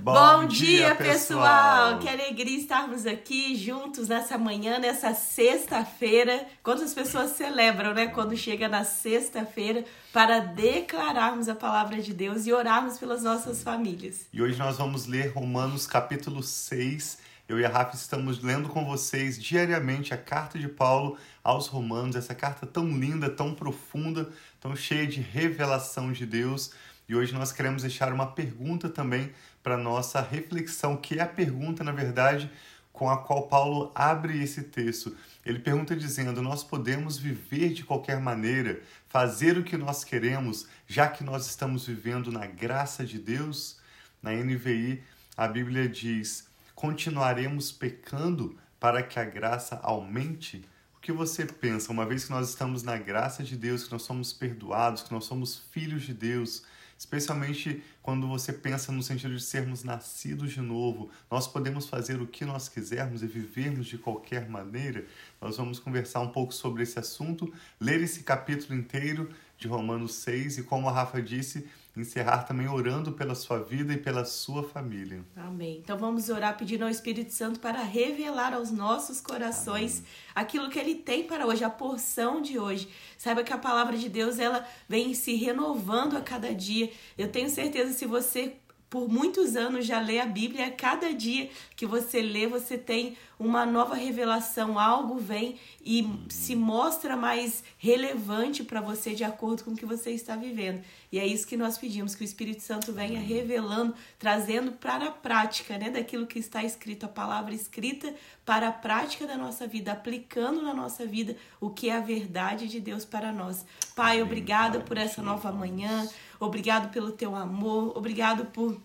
Bom, Bom dia, dia, pessoal! Que alegria estarmos aqui juntos nessa manhã, nessa sexta-feira. Quantas pessoas celebram, né? Quando chega na sexta-feira para declararmos a palavra de Deus e orarmos pelas nossas famílias. E hoje nós vamos ler Romanos capítulo 6. Eu e a Rafa estamos lendo com vocês diariamente a carta de Paulo aos Romanos, essa carta tão linda, tão profunda, tão cheia de revelação de Deus. E hoje nós queremos deixar uma pergunta também para nossa reflexão, que é a pergunta, na verdade, com a qual Paulo abre esse texto. Ele pergunta dizendo: Nós podemos viver de qualquer maneira, fazer o que nós queremos, já que nós estamos vivendo na graça de Deus? Na NVI, a Bíblia diz: Continuaremos pecando para que a graça aumente? O que você pensa, uma vez que nós estamos na graça de Deus, que nós somos perdoados, que nós somos filhos de Deus, especialmente quando você pensa no sentido de sermos nascidos de novo, nós podemos fazer o que nós quisermos e vivermos de qualquer maneira. Nós vamos conversar um pouco sobre esse assunto, ler esse capítulo inteiro de Romanos 6 e, como a Rafa disse, encerrar também orando pela sua vida e pela sua família. Amém. Então vamos orar pedindo ao Espírito Santo para revelar aos nossos corações Amém. aquilo que ele tem para hoje, a porção de hoje. Saiba que a palavra de Deus ela vem se renovando a cada dia. Eu tenho certeza se você por muitos anos já lê a Bíblia, a cada dia que você lê, você tem uma nova revelação, algo vem e se mostra mais relevante para você de acordo com o que você está vivendo. E é isso que nós pedimos, que o Espírito Santo venha revelando, trazendo para a prática, né, daquilo que está escrito, a palavra escrita para a prática da nossa vida, aplicando na nossa vida o que é a verdade de Deus para nós. Pai, obrigada por essa nova manhã. Obrigado pelo teu amor, obrigado por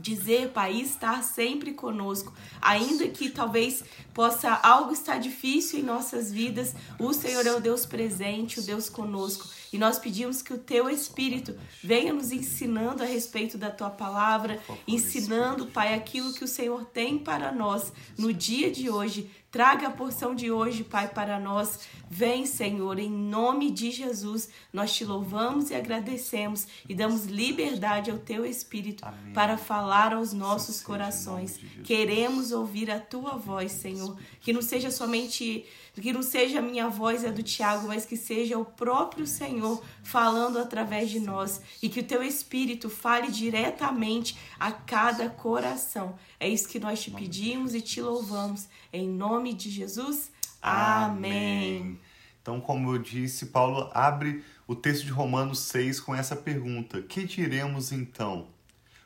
dizer, Pai, estar sempre conosco, ainda que talvez possa algo estar difícil em nossas vidas, o Senhor é o Deus presente, o Deus conosco. E nós pedimos que o teu Espírito venha nos ensinando a respeito da tua palavra, ensinando, Pai, aquilo que o Senhor tem para nós no dia de hoje, Traga a porção de hoje, Pai, para nós. Vem, Senhor, em nome de Jesus. Nós te louvamos e agradecemos e damos liberdade ao teu Espírito Amém. para falar aos nossos corações. Queremos ouvir a tua voz, Senhor. Que não seja somente que não seja a minha voz a do Tiago, mas que seja o próprio Senhor falando através de nós e que o teu Espírito fale diretamente a cada coração. É isso que nós te pedimos e te louvamos. Em nome de Jesus. Amém. Então, como eu disse, Paulo abre o texto de Romanos 6 com essa pergunta: Que diremos então?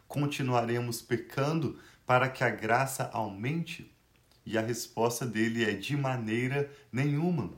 Continuaremos pecando para que a graça aumente? E a resposta dele é: de maneira nenhuma.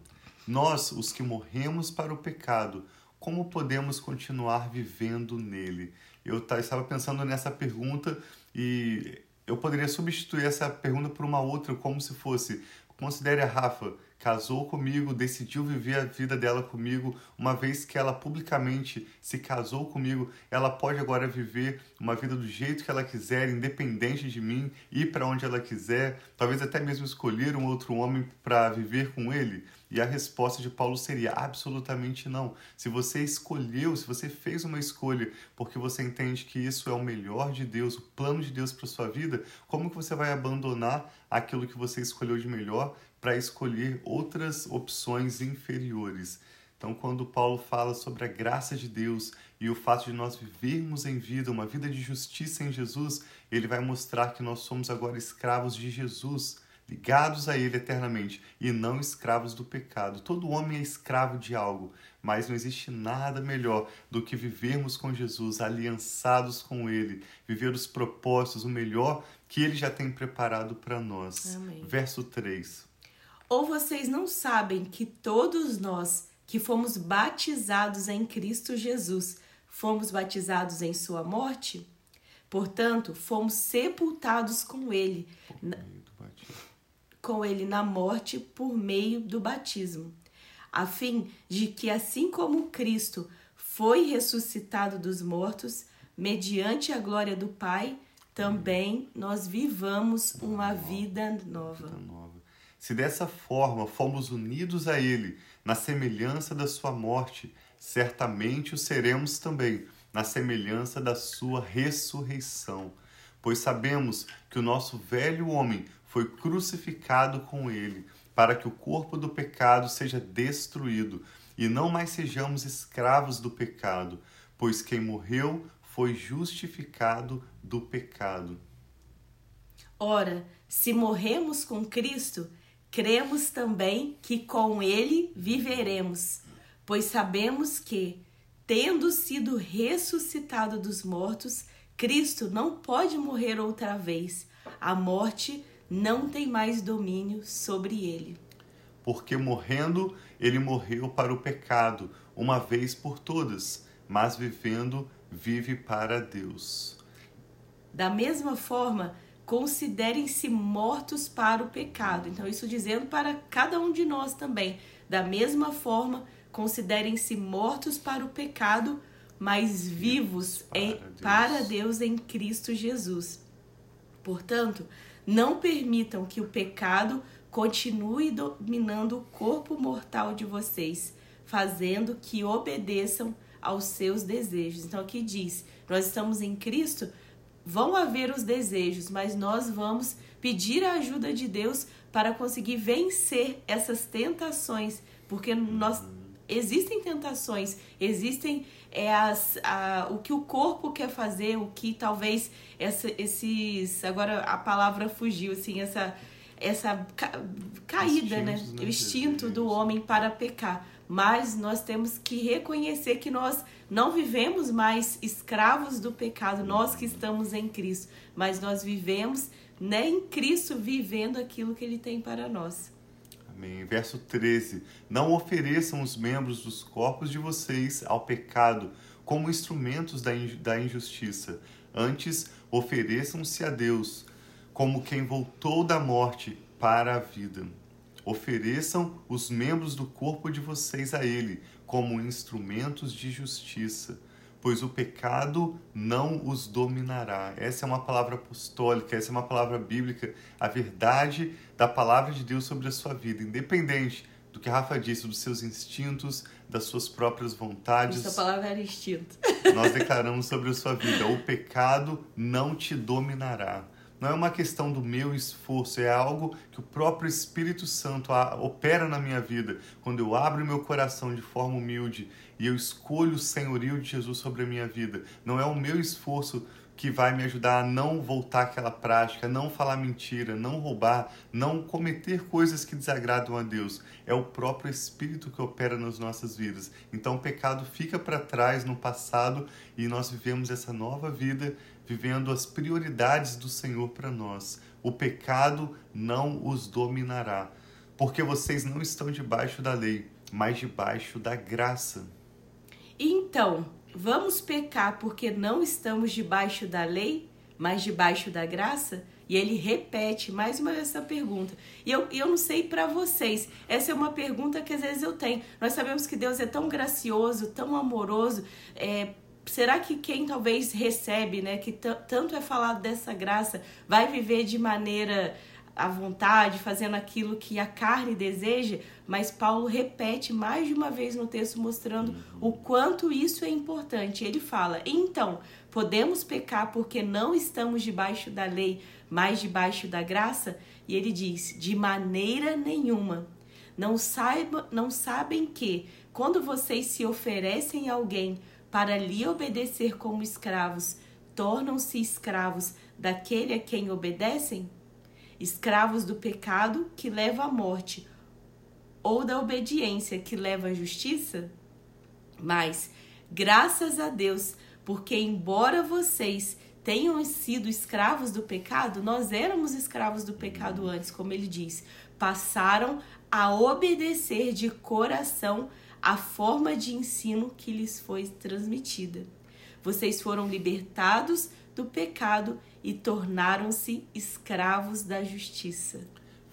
Nós, os que morremos para o pecado, como podemos continuar vivendo nele? Eu estava pensando nessa pergunta e eu poderia substituir essa pergunta por uma outra, como se fosse: considere a Rafa casou comigo, decidiu viver a vida dela comigo, uma vez que ela publicamente se casou comigo, ela pode agora viver uma vida do jeito que ela quiser, independente de mim, ir para onde ela quiser, talvez até mesmo escolher um outro homem para viver com ele. E a resposta de Paulo seria absolutamente não. Se você escolheu, se você fez uma escolha porque você entende que isso é o melhor de Deus, o plano de Deus para sua vida, como que você vai abandonar aquilo que você escolheu de melhor para escolher outras opções inferiores? Então, quando Paulo fala sobre a graça de Deus e o fato de nós vivermos em vida, uma vida de justiça em Jesus, ele vai mostrar que nós somos agora escravos de Jesus ligados a Ele eternamente e não escravos do pecado. Todo homem é escravo de algo, mas não existe nada melhor do que vivermos com Jesus, aliançados com Ele, viver os propósitos, o melhor que Ele já tem preparado para nós. Amém. Verso 3. Ou vocês não sabem que todos nós que fomos batizados em Cristo Jesus, fomos batizados em Sua morte? Portanto, fomos sepultados com Ele com ele na morte por meio do batismo, a fim de que, assim como Cristo foi ressuscitado dos mortos, mediante a glória do Pai, também nós vivamos uma vida nova. Se dessa forma fomos unidos a Ele na semelhança da Sua morte, certamente o seremos também na semelhança da Sua ressurreição pois sabemos que o nosso velho homem foi crucificado com ele, para que o corpo do pecado seja destruído e não mais sejamos escravos do pecado, pois quem morreu foi justificado do pecado. Ora, se morremos com Cristo, cremos também que com ele viveremos, pois sabemos que, tendo sido ressuscitado dos mortos, Cristo não pode morrer outra vez. A morte não tem mais domínio sobre ele. Porque morrendo, ele morreu para o pecado, uma vez por todas, mas vivendo, vive para Deus. Da mesma forma, considerem-se mortos para o pecado. Então, isso dizendo para cada um de nós também. Da mesma forma, considerem-se mortos para o pecado, mas vivos para, em, Deus. para Deus em Cristo Jesus. Portanto, não permitam que o pecado continue dominando o corpo mortal de vocês, fazendo que obedeçam aos seus desejos. Então aqui diz: nós estamos em Cristo, vão haver os desejos, mas nós vamos pedir a ajuda de Deus para conseguir vencer essas tentações, porque nós existem tentações, existem é, as, a, o que o corpo quer fazer, o que talvez essa, esses. Agora a palavra fugiu, assim, essa, essa ca, caída, né? né? O instinto do homem para pecar. Mas nós temos que reconhecer que nós não vivemos mais escravos do pecado, nós que estamos em Cristo, mas nós vivemos né, em Cristo, vivendo aquilo que Ele tem para nós. Amém. Verso 13: Não ofereçam os membros dos corpos de vocês ao pecado como instrumentos da injustiça. Antes, ofereçam-se a Deus como quem voltou da morte para a vida. Ofereçam os membros do corpo de vocês a Ele como instrumentos de justiça pois o pecado não os dominará. Essa é uma palavra apostólica, essa é uma palavra bíblica, a verdade da palavra de Deus sobre a sua vida, independente do que a Rafa disse, dos seus instintos, das suas próprias vontades. Essa palavra era instinto. Nós declaramos sobre a sua vida: o pecado não te dominará. Não é uma questão do meu esforço, é algo que o próprio Espírito Santo opera na minha vida. Quando eu abro meu coração de forma humilde e eu escolho o senhorio de Jesus sobre a minha vida, não é o meu esforço que vai me ajudar a não voltar àquela prática, não falar mentira, não roubar, não cometer coisas que desagradam a Deus. É o próprio Espírito que opera nas nossas vidas. Então o pecado fica para trás no passado e nós vivemos essa nova vida vivendo as prioridades do Senhor para nós. O pecado não os dominará, porque vocês não estão debaixo da lei, mas debaixo da graça. Então, vamos pecar porque não estamos debaixo da lei, mas debaixo da graça? E ele repete mais uma vez essa pergunta. E eu, eu não sei para vocês, essa é uma pergunta que às vezes eu tenho. Nós sabemos que Deus é tão gracioso, tão amoroso, é, será que quem talvez recebe, né, que tanto é falado dessa graça, vai viver de maneira à vontade, fazendo aquilo que a carne deseja? Mas Paulo repete mais de uma vez no texto mostrando o quanto isso é importante. Ele fala: "Então, podemos pecar porque não estamos debaixo da lei, mas debaixo da graça?" E ele diz: "De maneira nenhuma. Não saiba, não sabem que quando vocês se oferecem a alguém para lhe obedecer como escravos, tornam-se escravos daquele a quem obedecem? Escravos do pecado que leva à morte, ou da obediência que leva à justiça? Mas, graças a Deus, porque embora vocês tenham sido escravos do pecado, nós éramos escravos do pecado antes, como ele diz, passaram a obedecer de coração a forma de ensino que lhes foi transmitida. Vocês foram libertados do pecado e tornaram-se escravos da justiça.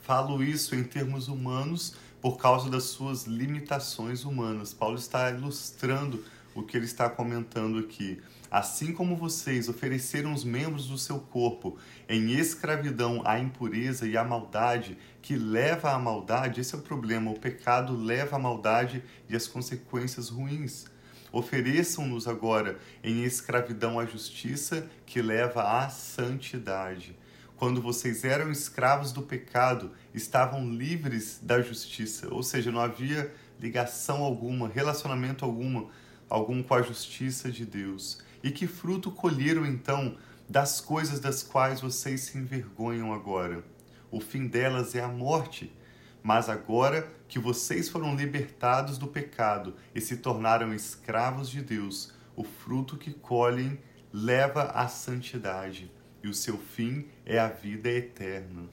Falo isso em termos humanos por causa das suas limitações humanas. Paulo está ilustrando o que ele está comentando aqui. Assim como vocês ofereceram os membros do seu corpo em escravidão à impureza e à maldade, que leva à maldade, esse é o problema. O pecado leva à maldade e às consequências ruins. Ofereçam-nos agora em escravidão à justiça que leva à santidade. Quando vocês eram escravos do pecado, estavam livres da justiça, ou seja, não havia ligação alguma, relacionamento alguma, algum com a justiça de Deus. E que fruto colheram então das coisas das quais vocês se envergonham agora? O fim delas é a morte. Mas agora que vocês foram libertados do pecado e se tornaram escravos de Deus, o fruto que colhem leva à santidade, e o seu fim é a vida eterna.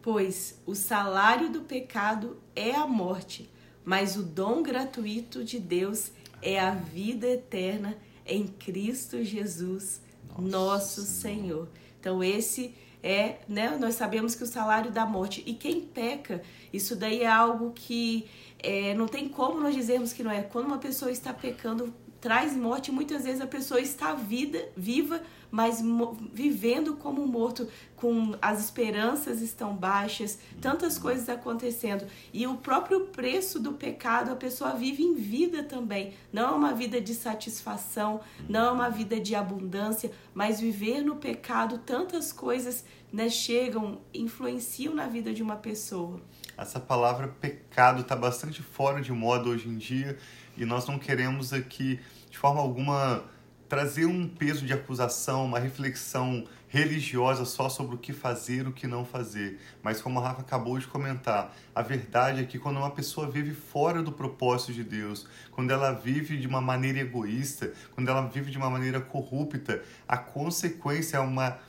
Pois o salário do pecado é a morte, mas o dom gratuito de Deus é a vida eterna em Cristo Jesus, nosso, nosso Senhor. Senhor. Então esse é, né, nós sabemos que o salário da morte e quem peca, isso daí é algo que é, não tem como nós dizermos que não é. Quando uma pessoa está pecando, traz morte, muitas vezes a pessoa está vida, viva, mas vivendo como morto, com as esperanças estão baixas, tantas coisas acontecendo. E o próprio preço do pecado, a pessoa vive em vida também. Não é uma vida de satisfação, não é uma vida de abundância, mas viver no pecado, tantas coisas né, chegam, influenciam na vida de uma pessoa. Essa palavra pecado está bastante fora de moda hoje em dia e nós não queremos aqui, de forma alguma, trazer um peso de acusação, uma reflexão religiosa só sobre o que fazer, o que não fazer. Mas como a Rafa acabou de comentar, a verdade é que quando uma pessoa vive fora do propósito de Deus, quando ela vive de uma maneira egoísta, quando ela vive de uma maneira corrupta, a consequência é uma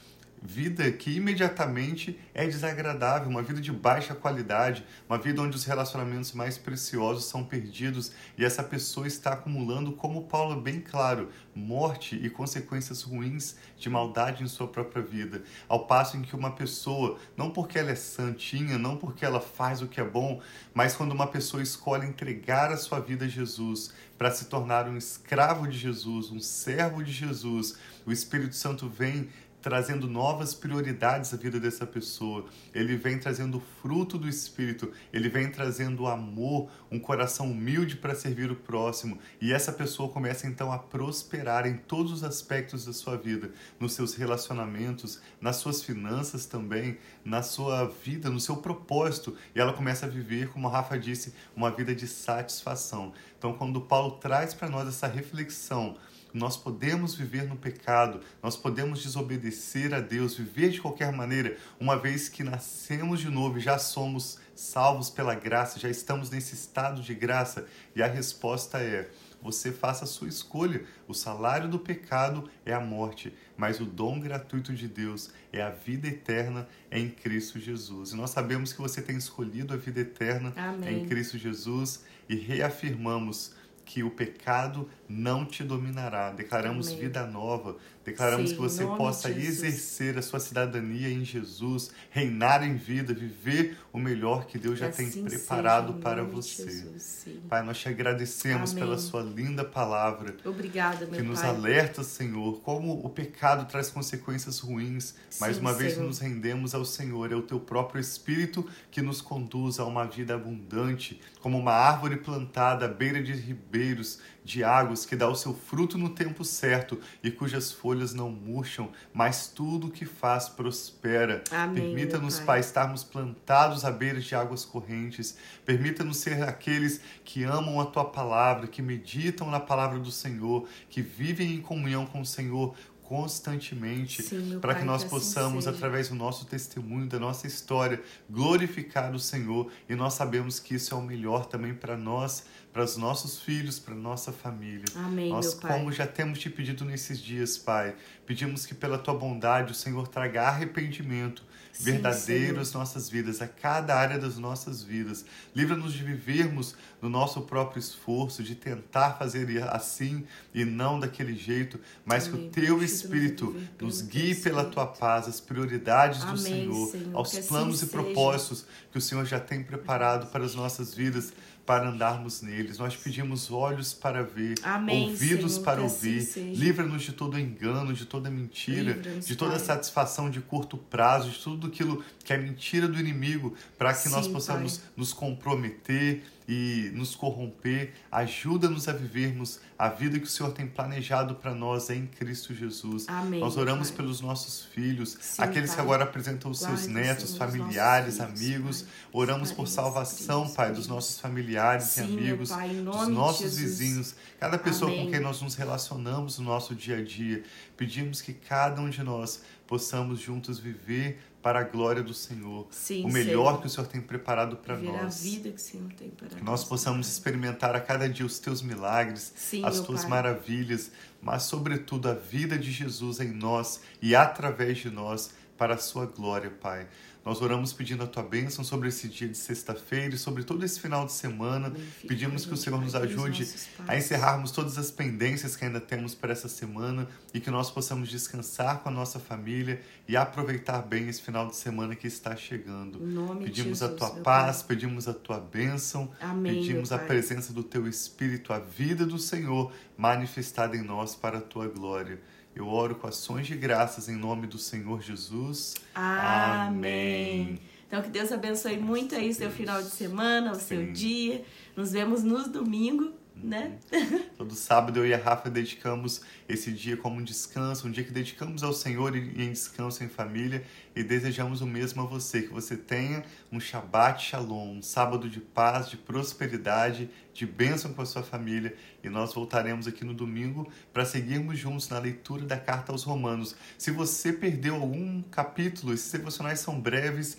vida que imediatamente é desagradável, uma vida de baixa qualidade, uma vida onde os relacionamentos mais preciosos são perdidos e essa pessoa está acumulando, como Paulo é bem claro, morte e consequências ruins de maldade em sua própria vida. Ao passo em que uma pessoa, não porque ela é santinha, não porque ela faz o que é bom, mas quando uma pessoa escolhe entregar a sua vida a Jesus para se tornar um escravo de Jesus, um servo de Jesus, o Espírito Santo vem trazendo novas prioridades à vida dessa pessoa. Ele vem trazendo fruto do Espírito, ele vem trazendo amor, um coração humilde para servir o próximo. E essa pessoa começa então a prosperar em todos os aspectos da sua vida, nos seus relacionamentos, nas suas finanças também, na sua vida, no seu propósito. E ela começa a viver, como a Rafa disse, uma vida de satisfação. Então, quando Paulo traz para nós essa reflexão, nós podemos viver no pecado, nós podemos desobedecer a Deus, viver de qualquer maneira, uma vez que nascemos de novo e já somos salvos pela graça, já estamos nesse estado de graça. E a resposta é: você faça a sua escolha. O salário do pecado é a morte, mas o dom gratuito de Deus é a vida eterna em Cristo Jesus. E nós sabemos que você tem escolhido a vida eterna Amém. em Cristo Jesus e reafirmamos que o pecado não te dominará. Declaramos Amém. vida nova, declaramos Sim, que você possa exercer a sua cidadania em Jesus, reinar em vida, viver o melhor que Deus já assim tem preparado seja, para você. Jesus, pai, nós te agradecemos Amém. pela sua linda palavra. Obrigada, meu Que nos pai. alerta, Senhor, como o pecado traz consequências ruins. Mais uma vez Senhor. nos rendemos ao Senhor, é o teu próprio Espírito que nos conduz a uma vida abundante, como uma árvore plantada à beira de ribeiros de águas que dá o seu fruto no tempo certo e cujas folhas não murcham, mas tudo o que faz prospera. Permita-nos, pai. pai, estarmos plantados à beira de águas correntes. Permita-nos ser aqueles que amam a tua palavra, que meditam na palavra do Senhor, que vivem em comunhão com o Senhor constantemente para que nós que assim possamos, assim através do nosso testemunho, da nossa história, glorificar o Senhor. E nós sabemos que isso é o melhor também para nós, para os nossos filhos, para nossa família. Amém, Nós, como já temos te pedido nesses dias, Pai, pedimos que pela tua bondade o Senhor traga arrependimento Sim, verdadeiro às nossas vidas, a cada área das nossas vidas. Livra-nos de vivermos no nosso próprio esforço, de tentar fazer assim e não daquele jeito, mas Amém. que o teu Espírito nos guie pela tua paz, as prioridades Amém, do Senhor, Senhor aos assim planos assim e propósitos que o Senhor já tem preparado para as nossas vidas para andarmos neles. Nós pedimos olhos para ver, Amém, ouvidos Senhor, para ouvir. Assim Livra-nos de todo engano, de toda mentira, de toda pai. satisfação de curto prazo, de tudo aquilo que é mentira do inimigo, para que Sim, nós possamos pai. nos comprometer e nos corromper. Ajuda-nos a vivermos a vida que o Senhor tem planejado para nós em Cristo Jesus. Amém, nós oramos pai. pelos nossos filhos, Sim, aqueles pai. que agora apresentam os seus netos, Senhor, familiares, filhos, amigos. Pai. Oramos por salvação, Pai, dos nossos familiares Sim, e amigos, dos nossos vizinhos, cada pessoa Amém. com quem nós nos relacionamos no nosso dia a dia. Pedimos que cada um de nós possamos juntos viver para a glória do Senhor. Sim, o melhor Senhor. que o Senhor tem preparado para Viver a nós. vida que o Senhor tem para Que nós nós, possamos experimentar a cada dia os teus milagres, Sim, as tuas Pai. maravilhas, mas sobretudo a vida de Jesus em nós e através de nós para a sua glória, Pai. Nós oramos pedindo a tua bênção sobre esse dia de sexta-feira e sobre todo esse final de semana. Pedimos que o a Senhor nos ajude a encerrarmos todas as pendências que ainda temos para essa semana e que nós possamos descansar com a nossa família e aproveitar bem esse final de semana que está chegando. Pedimos a Jesus, tua meu paz, Pai. pedimos a tua bênção, Amém, pedimos a presença do teu Espírito, a vida do Senhor manifestada em nós para a tua glória. Eu oro com ações de graças em nome do Senhor Jesus. Amém. Então que Deus abençoe muito aí o seu final de semana, o seu Sim. dia. Nos vemos no domingo, né? Todo sábado eu e a Rafa dedicamos esse dia como um descanso, um dia que dedicamos ao Senhor e em descanso em família e desejamos o mesmo a você, que você tenha um Shabbat Shalom, um sábado de paz, de prosperidade, de bênção com a sua família e nós voltaremos aqui no domingo para seguirmos juntos na leitura da carta aos Romanos. Se você perdeu algum capítulo, esses devocionais são breves,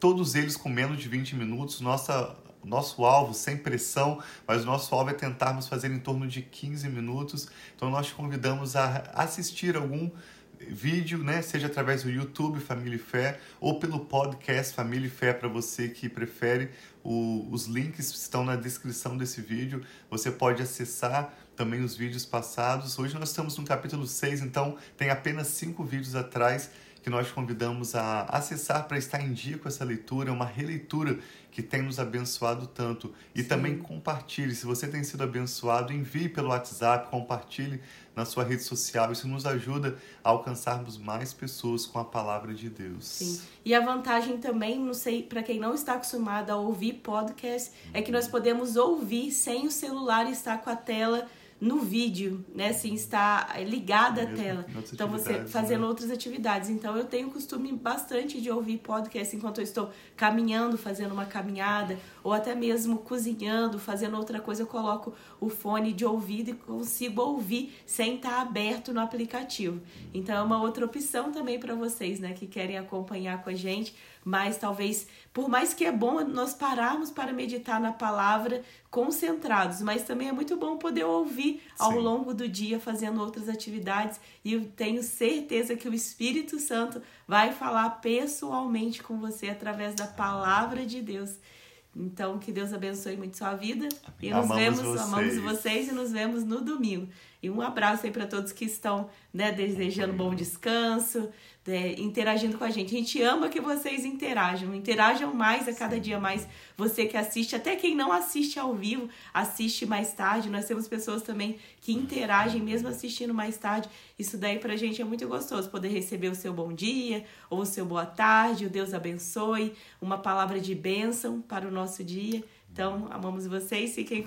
todos eles com menos de 20 minutos, nossa nosso alvo sem pressão, mas o nosso alvo é tentarmos fazer em torno de 15 minutos. Então nós te convidamos a assistir algum vídeo, né, seja através do YouTube Família e Fé ou pelo podcast Família e Fé para você que prefere. O, os links estão na descrição desse vídeo. Você pode acessar também os vídeos passados. Hoje nós estamos no capítulo 6, então tem apenas cinco vídeos atrás que nós convidamos a acessar para estar em dia com essa leitura, uma releitura que tem nos abençoado tanto. E Sim. também compartilhe. Se você tem sido abençoado, envie pelo WhatsApp, compartilhe na sua rede social. Isso nos ajuda a alcançarmos mais pessoas com a palavra de Deus. Sim. E a vantagem também, não sei, para quem não está acostumado a ouvir podcast, é que nós podemos ouvir sem o celular estar com a tela no vídeo, né? Assim, está ligada a Mesmo tela. Então você fazendo né? outras atividades. Então eu tenho costume bastante de ouvir podcast enquanto eu estou caminhando, fazendo uma caminhada, ou até mesmo cozinhando, fazendo outra coisa, eu coloco o fone de ouvido e consigo ouvir sem estar aberto no aplicativo. Então é uma outra opção também para vocês, né, que querem acompanhar com a gente, mas talvez, por mais que é bom nós pararmos para meditar na palavra concentrados, mas também é muito bom poder ouvir ao Sim. longo do dia fazendo outras atividades e eu tenho certeza que o Espírito Santo vai falar pessoalmente com você através da palavra de Deus. Então, que Deus abençoe muito sua vida. E nos Amamos vemos, vocês. amamos vocês e nos vemos no domingo. E um abraço aí para todos que estão né, desejando bom descanso, né, interagindo com a gente. A gente ama que vocês interajam, interajam mais a cada dia mais. Você que assiste, até quem não assiste ao vivo, assiste mais tarde. Nós temos pessoas também que interagem mesmo assistindo mais tarde. Isso daí pra gente é muito gostoso, poder receber o seu bom dia ou o seu boa tarde, o Deus abençoe, uma palavra de bênção para o nosso dia. Então, amamos vocês, fiquem